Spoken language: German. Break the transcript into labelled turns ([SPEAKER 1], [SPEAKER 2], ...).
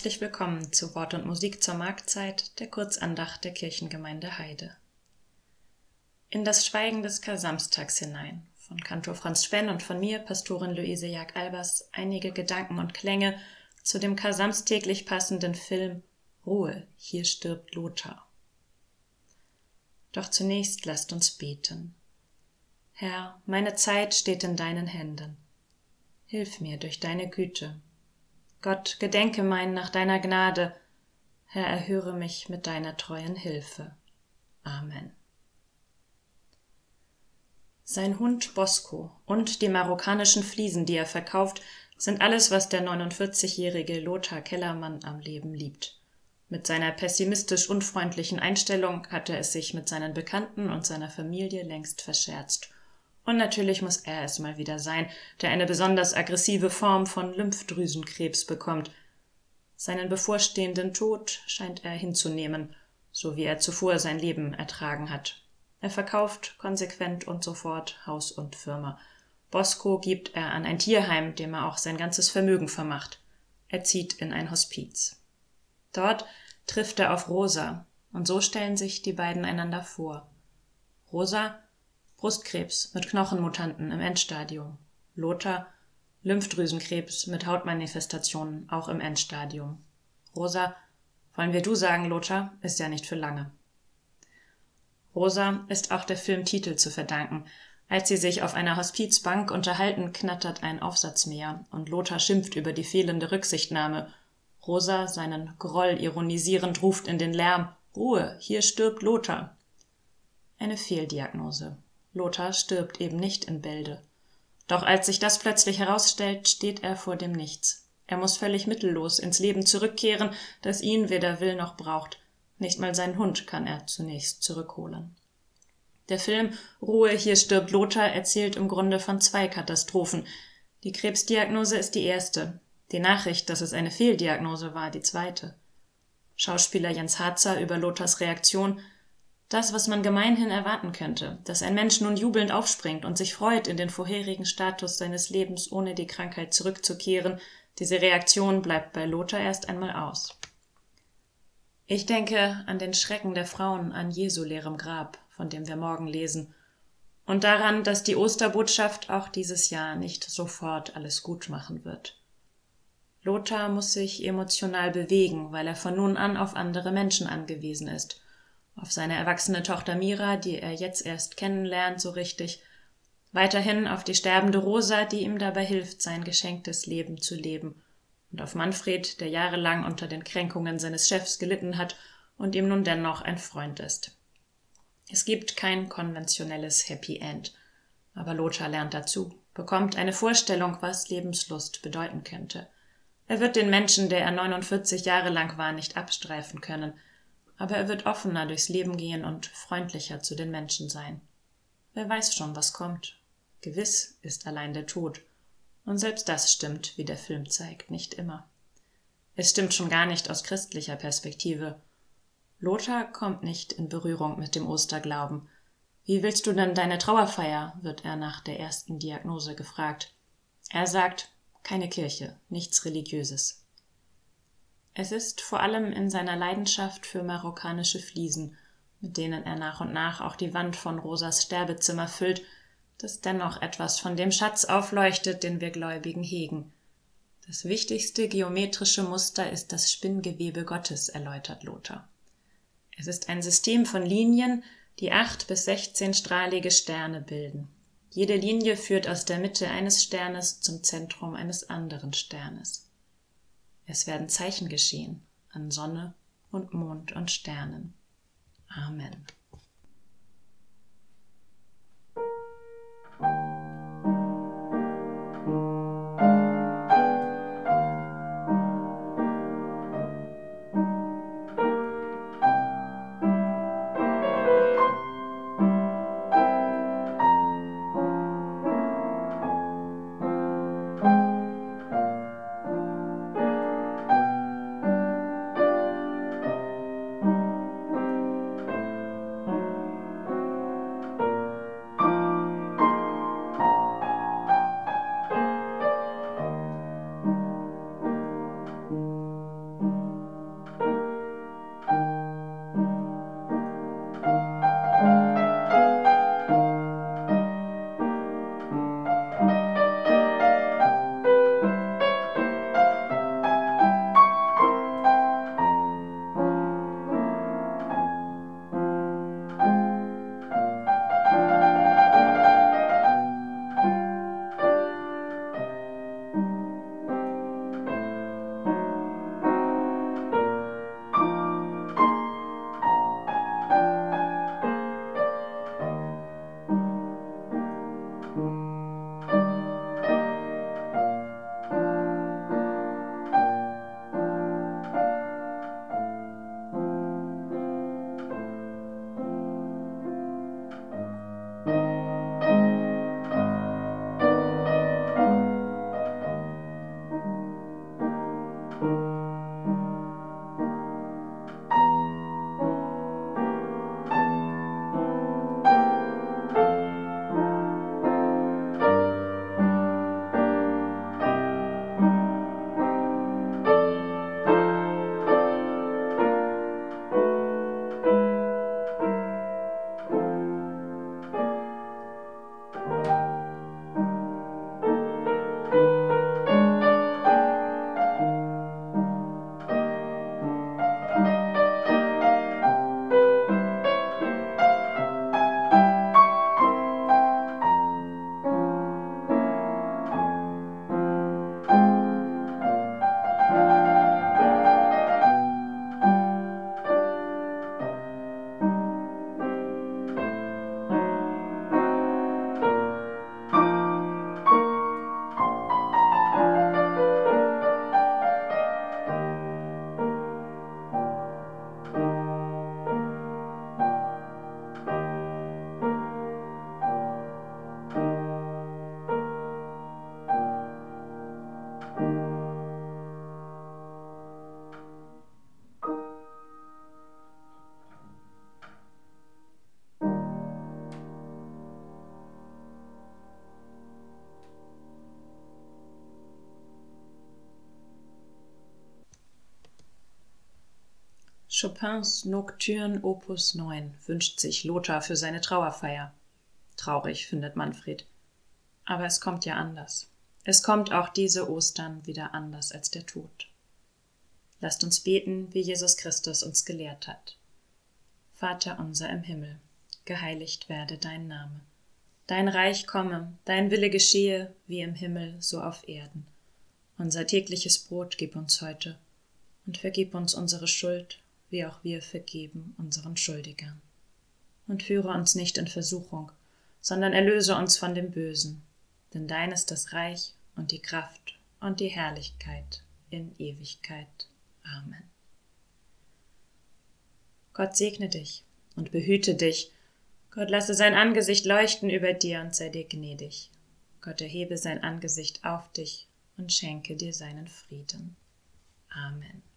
[SPEAKER 1] Herzlich willkommen zu Wort und Musik zur Marktzeit der Kurzandacht der Kirchengemeinde Heide. In das Schweigen des Kar-Samstags hinein von Kantor Franz Spenn und von mir, Pastorin Luise Jag-Albers, einige Gedanken und Klänge zu dem Kasams täglich passenden Film Ruhe, hier stirbt Lothar. Doch zunächst lasst uns beten. Herr, meine Zeit steht in deinen Händen. Hilf mir durch deine Güte. Gott, gedenke mein nach deiner Gnade. Herr, erhöre mich mit deiner treuen Hilfe. Amen. Sein Hund Bosco und die marokkanischen Fliesen, die er verkauft, sind alles, was der 49-jährige Lothar Kellermann am Leben liebt. Mit seiner pessimistisch unfreundlichen Einstellung hat er es sich mit seinen Bekannten und seiner Familie längst verscherzt. Und natürlich muss er es mal wieder sein, der eine besonders aggressive Form von Lymphdrüsenkrebs bekommt. Seinen bevorstehenden Tod scheint er hinzunehmen, so wie er zuvor sein Leben ertragen hat. Er verkauft konsequent und sofort Haus und Firma. Bosco gibt er an ein Tierheim, dem er auch sein ganzes Vermögen vermacht. Er zieht in ein Hospiz. Dort trifft er auf Rosa, und so stellen sich die beiden einander vor. Rosa Brustkrebs mit Knochenmutanten im Endstadium. Lothar Lymphdrüsenkrebs mit Hautmanifestationen auch im Endstadium. Rosa, wollen wir du sagen, Lothar, ist ja nicht für lange. Rosa ist auch der Filmtitel zu verdanken. Als sie sich auf einer Hospizbank unterhalten, knattert ein Aufsatz mehr und Lothar schimpft über die fehlende Rücksichtnahme. Rosa, seinen Groll ironisierend, ruft in den Lärm: Ruhe, hier stirbt Lothar. Eine Fehldiagnose. Lothar stirbt eben nicht in Bälde. Doch als sich das plötzlich herausstellt, steht er vor dem Nichts. Er muss völlig mittellos ins Leben zurückkehren, das ihn weder will noch braucht. Nicht mal seinen Hund kann er zunächst zurückholen. Der Film Ruhe, hier stirbt Lothar erzählt im Grunde von zwei Katastrophen. Die Krebsdiagnose ist die erste. Die Nachricht, dass es eine Fehldiagnose war, die zweite. Schauspieler Jens Harzer über Lothars Reaktion das, was man gemeinhin erwarten könnte, dass ein Mensch nun jubelnd aufspringt und sich freut, in den vorherigen Status seines Lebens ohne die Krankheit zurückzukehren, diese Reaktion bleibt bei Lothar erst einmal aus. Ich denke an den Schrecken der Frauen an Jesu leerem Grab, von dem wir morgen lesen, und daran, dass die Osterbotschaft auch dieses Jahr nicht sofort alles gut machen wird. Lothar muss sich emotional bewegen, weil er von nun an auf andere Menschen angewiesen ist, auf seine erwachsene Tochter Mira, die er jetzt erst kennenlernt so richtig, weiterhin auf die sterbende Rosa, die ihm dabei hilft, sein geschenktes Leben zu leben, und auf Manfred, der jahrelang unter den Kränkungen seines Chefs gelitten hat und ihm nun dennoch ein Freund ist. Es gibt kein konventionelles Happy End, aber Lothar lernt dazu, bekommt eine Vorstellung, was Lebenslust bedeuten könnte. Er wird den Menschen, der er 49 Jahre lang war, nicht abstreifen können, aber er wird offener durchs Leben gehen und freundlicher zu den Menschen sein. Wer weiß schon, was kommt. Gewiss ist allein der Tod, und selbst das stimmt, wie der Film zeigt, nicht immer. Es stimmt schon gar nicht aus christlicher Perspektive. Lothar kommt nicht in Berührung mit dem Osterglauben. Wie willst du denn deine Trauerfeier? wird er nach der ersten Diagnose gefragt. Er sagt, keine Kirche, nichts Religiöses. Es ist vor allem in seiner Leidenschaft für marokkanische Fliesen, mit denen er nach und nach auch die Wand von Rosas Sterbezimmer füllt, das dennoch etwas von dem Schatz aufleuchtet, den wir Gläubigen hegen. Das wichtigste geometrische Muster ist das Spinngewebe Gottes, erläutert Lothar. Es ist ein System von Linien, die acht bis sechzehnstrahlige Sterne bilden. Jede Linie führt aus der Mitte eines Sternes zum Zentrum eines anderen Sternes. Es werden Zeichen geschehen an Sonne und Mond und Sternen. Amen. Chopins Nocturne Opus 9 wünscht sich Lothar für seine Trauerfeier. Traurig, findet Manfred. Aber es kommt ja anders. Es kommt auch diese Ostern wieder anders als der Tod. Lasst uns beten, wie Jesus Christus uns gelehrt hat. Vater unser im Himmel, geheiligt werde dein Name. Dein Reich komme, dein Wille geschehe, wie im Himmel, so auf Erden. Unser tägliches Brot gib uns heute und vergib uns unsere Schuld, wie auch wir vergeben unseren Schuldigern. Und führe uns nicht in Versuchung, sondern erlöse uns von dem Bösen, denn dein ist das Reich und die Kraft und die Herrlichkeit in Ewigkeit. Amen. Gott segne dich und behüte dich. Gott lasse sein Angesicht leuchten über dir und sei dir gnädig. Gott erhebe sein Angesicht auf dich und schenke dir seinen Frieden. Amen.